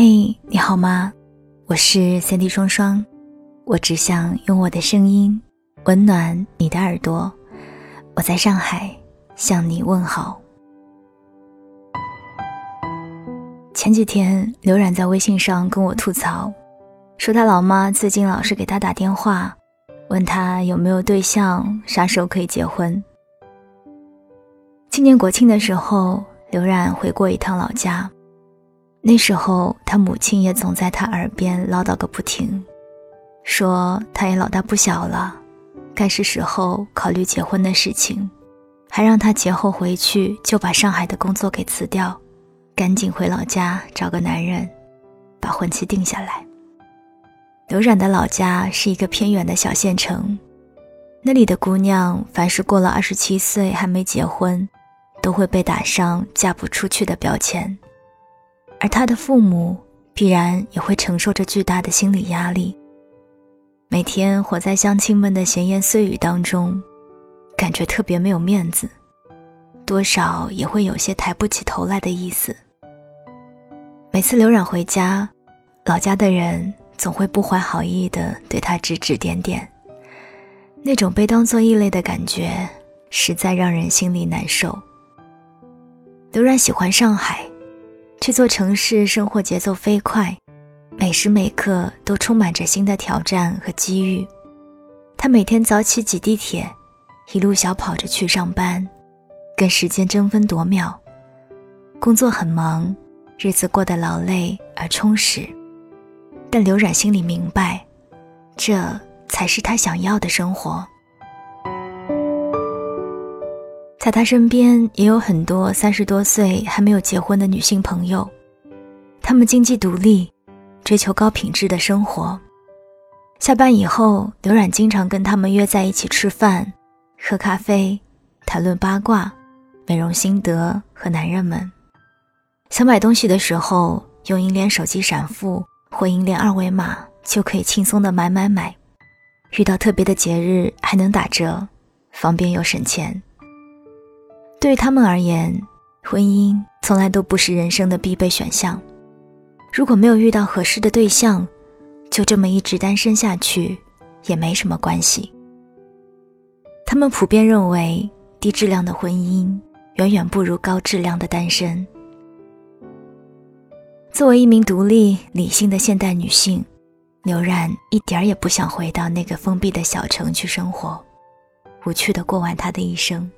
嘿，你好吗？我是三 D 双双，我只想用我的声音温暖你的耳朵。我在上海向你问好。前几天，刘冉在微信上跟我吐槽，说他老妈最近老是给他打电话，问他有没有对象，啥时候可以结婚。今年国庆的时候，刘冉回过一趟老家。那时候，他母亲也总在他耳边唠叨个不停，说他也老大不小了，该是时候考虑结婚的事情，还让他节后回去就把上海的工作给辞掉，赶紧回老家找个男人，把婚期定下来。刘冉的老家是一个偏远的小县城，那里的姑娘凡是过了二十七岁还没结婚，都会被打上嫁不出去的标签。而他的父母必然也会承受着巨大的心理压力，每天活在乡亲们的闲言碎语当中，感觉特别没有面子，多少也会有些抬不起头来的意思。每次刘冉回家，老家的人总会不怀好意的对他指指点点，那种被当作异类的感觉，实在让人心里难受。刘冉喜欢上海。这座城市生活节奏飞快，每时每刻都充满着新的挑战和机遇。他每天早起挤地铁，一路小跑着去上班，跟时间争分夺秒。工作很忙，日子过得劳累而充实。但刘冉心里明白，这才是他想要的生活。在他身边也有很多三十多岁还没有结婚的女性朋友，她们经济独立，追求高品质的生活。下班以后，刘冉经常跟她们约在一起吃饭、喝咖啡，谈论八卦、美容心得和男人们。想买东西的时候，用银联手机闪付或银联二维码就可以轻松的买买买。遇到特别的节日还能打折，方便又省钱。对他们而言，婚姻从来都不是人生的必备选项。如果没有遇到合适的对象，就这么一直单身下去也没什么关系。他们普遍认为，低质量的婚姻远远不如高质量的单身。作为一名独立理性的现代女性，刘冉一点儿也不想回到那个封闭的小城去生活，无趣的过完她的一生。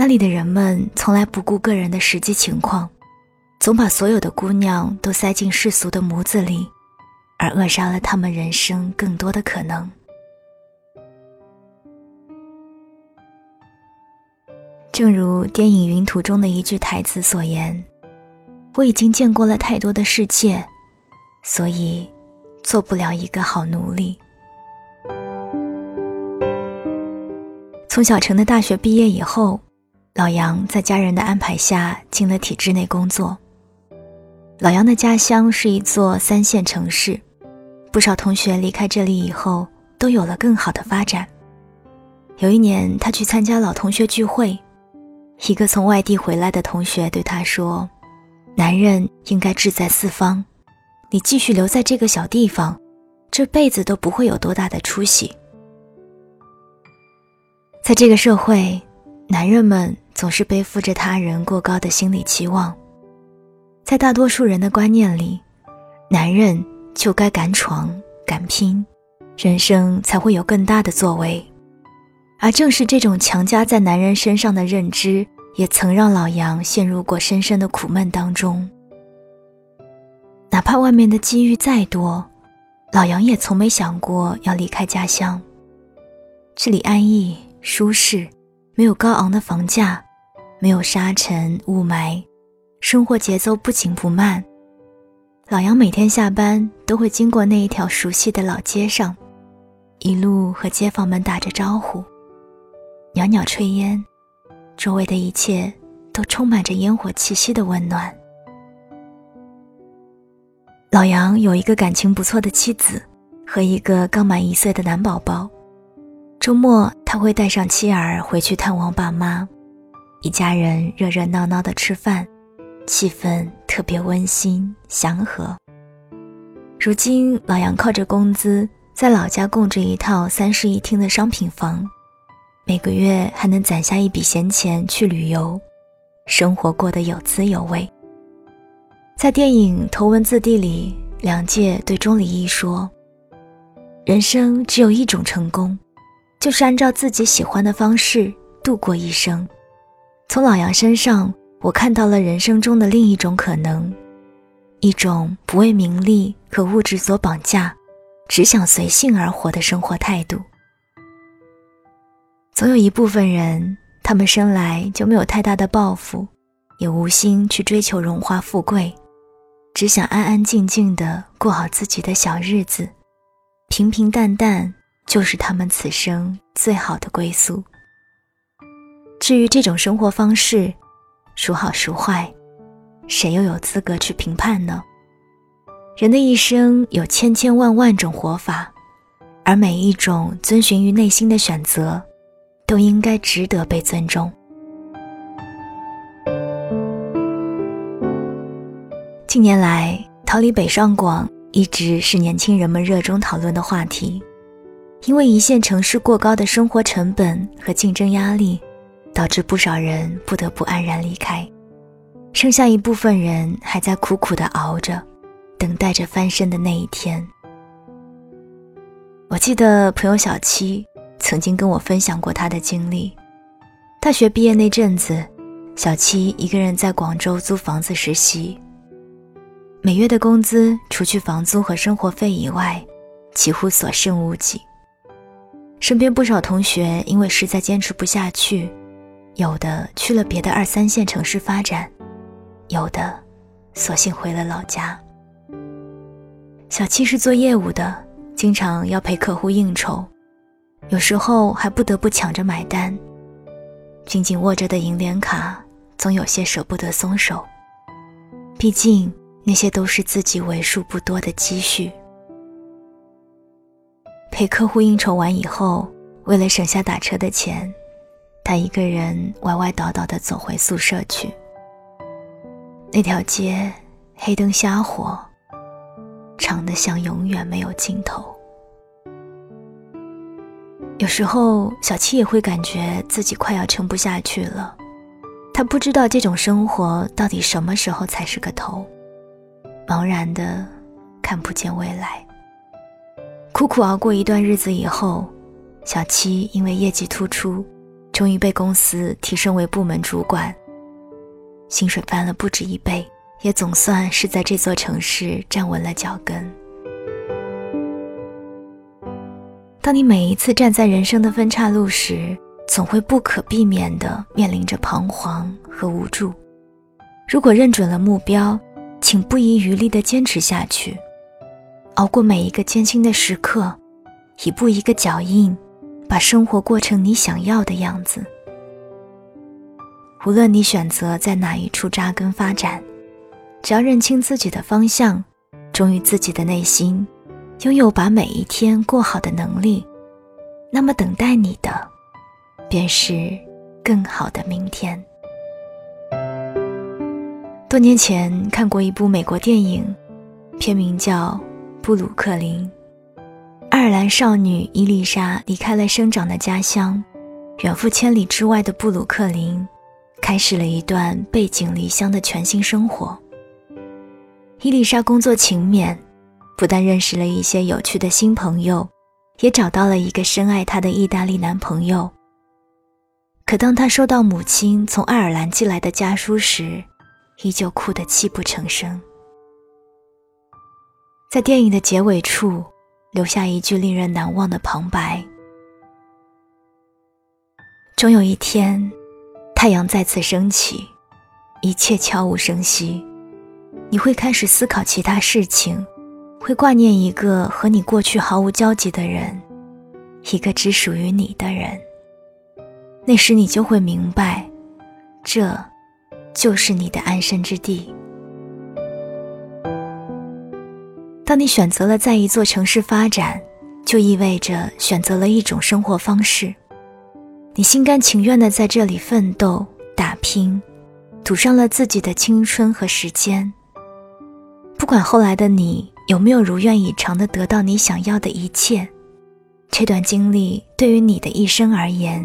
那里的人们从来不顾个人的实际情况，总把所有的姑娘都塞进世俗的模子里，而扼杀了他们人生更多的可能。正如电影《云图》中的一句台词所言：“我已经见过了太多的世界，所以做不了一个好奴隶。”从小城的大学毕业以后。老杨在家人的安排下进了体制内工作。老杨的家乡是一座三线城市，不少同学离开这里以后都有了更好的发展。有一年，他去参加老同学聚会，一个从外地回来的同学对他说：“男人应该志在四方，你继续留在这个小地方，这辈子都不会有多大的出息。”在这个社会，男人们。总是背负着他人过高的心理期望，在大多数人的观念里，男人就该敢闯敢拼，人生才会有更大的作为。而正是这种强加在男人身上的认知，也曾让老杨陷入过深深的苦闷当中。哪怕外面的机遇再多，老杨也从没想过要离开家乡。这里安逸舒适，没有高昂的房价。没有沙尘雾霾，生活节奏不紧不慢。老杨每天下班都会经过那一条熟悉的老街上，一路和街坊们打着招呼，袅袅炊烟，周围的一切都充满着烟火气息的温暖。老杨有一个感情不错的妻子和一个刚满一岁的男宝宝，周末他会带上妻儿回去探望爸妈。一家人热热闹闹的吃饭，气氛特别温馨祥和。如今老杨靠着工资在老家供着一套三室一厅的商品房，每个月还能攒下一笔闲钱去旅游，生活过得有滋有味。在电影《头文字 D》里，梁介对钟离义说：“人生只有一种成功，就是按照自己喜欢的方式度过一生。”从老杨身上，我看到了人生中的另一种可能，一种不为名利和物质所绑架，只想随性而活的生活态度。总有一部分人，他们生来就没有太大的抱负，也无心去追求荣华富贵，只想安安静静的过好自己的小日子，平平淡淡就是他们此生最好的归宿。至于这种生活方式，孰好孰坏，谁又有资格去评判呢？人的一生有千千万万种活法，而每一种遵循于内心的选择，都应该值得被尊重。近年来，逃离北上广一直是年轻人们热衷讨论的话题，因为一线城市过高的生活成本和竞争压力。导致不少人不得不黯然离开，剩下一部分人还在苦苦的熬着，等待着翻身的那一天。我记得朋友小七曾经跟我分享过他的经历：大学毕业那阵子，小七一个人在广州租房子实习，每月的工资除去房租和生活费以外，几乎所剩无几。身边不少同学因为实在坚持不下去。有的去了别的二三线城市发展，有的索性回了老家。小七是做业务的，经常要陪客户应酬，有时候还不得不抢着买单。紧紧握着的银联卡，总有些舍不得松手。毕竟那些都是自己为数不多的积蓄。陪客户应酬完以后，为了省下打车的钱。他一个人歪歪倒倒地走回宿舍去。那条街黑灯瞎火，长得像永远没有尽头。有时候，小七也会感觉自己快要撑不下去了。他不知道这种生活到底什么时候才是个头，茫然的看不见未来。苦苦熬过一段日子以后，小七因为业绩突出。终于被公司提升为部门主管，薪水翻了不止一倍，也总算是在这座城市站稳了脚跟。当你每一次站在人生的分岔路时，总会不可避免地面临着彷徨和无助。如果认准了目标，请不遗余力地坚持下去，熬过每一个艰辛的时刻，一步一个脚印。把生活过成你想要的样子。无论你选择在哪一处扎根发展，只要认清自己的方向，忠于自己的内心，拥有把每一天过好的能力，那么等待你的，便是更好的明天。多年前看过一部美国电影，片名叫《布鲁克林》。爱尔兰少女伊丽莎离开了生长的家乡，远赴千里之外的布鲁克林，开始了一段背井离乡的全新生活。伊丽莎工作勤勉，不但认识了一些有趣的新朋友，也找到了一个深爱她的意大利男朋友。可当她收到母亲从爱尔兰寄来的家书时，依旧哭得泣不成声。在电影的结尾处。留下一句令人难忘的旁白：“终有一天，太阳再次升起，一切悄无声息，你会开始思考其他事情，会挂念一个和你过去毫无交集的人，一个只属于你的人。那时你就会明白，这，就是你的安身之地。”当你选择了在一座城市发展，就意味着选择了一种生活方式。你心甘情愿地在这里奋斗打拼，赌上了自己的青春和时间，不管后来的你有没有如愿以偿的得到你想要的一切，这段经历对于你的一生而言，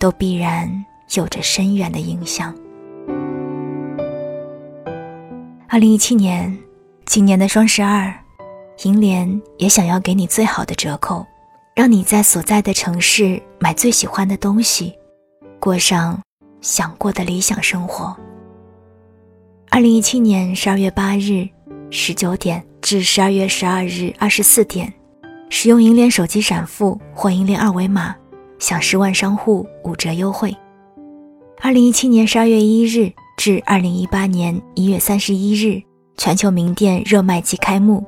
都必然有着深远的影响。二零一七年，今年的双十二，银联也想要给你最好的折扣，让你在所在的城市买最喜欢的东西，过上想过的理想生活。二零一七年十二月八日十九点至十二月十二日二十四点，使用银联手机闪付或银联二维码，享十万商户五折优惠。二零一七年十二月一日至二零一八年一月三十一日，全球名店热卖季开幕，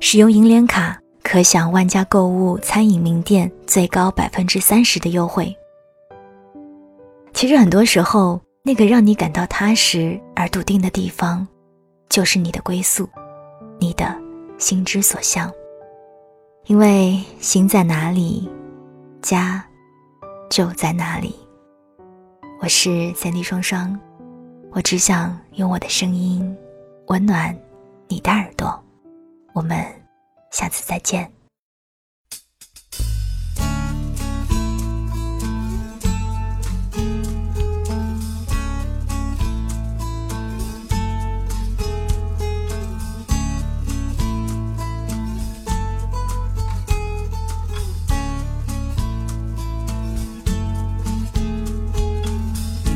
使用银联卡可享万家购物餐饮名店最高百分之三十的优惠。其实很多时候。那个让你感到踏实而笃定的地方，就是你的归宿，你的心之所向。因为心在哪里，家就在哪里。我是三 D 双双，我只想用我的声音温暖你的耳朵。我们下次再见。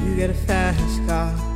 You get a fast car.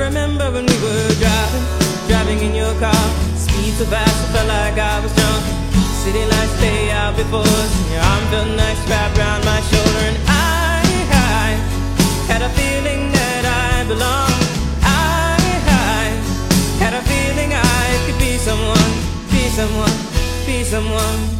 Remember when we were driving, driving in your car. Speed so fast, I felt like I was drunk. City lights lay out before us, and your arm felt nice wrapped around my shoulder. And I, I had a feeling that I belonged. I, I had a feeling I could be someone, be someone, be someone.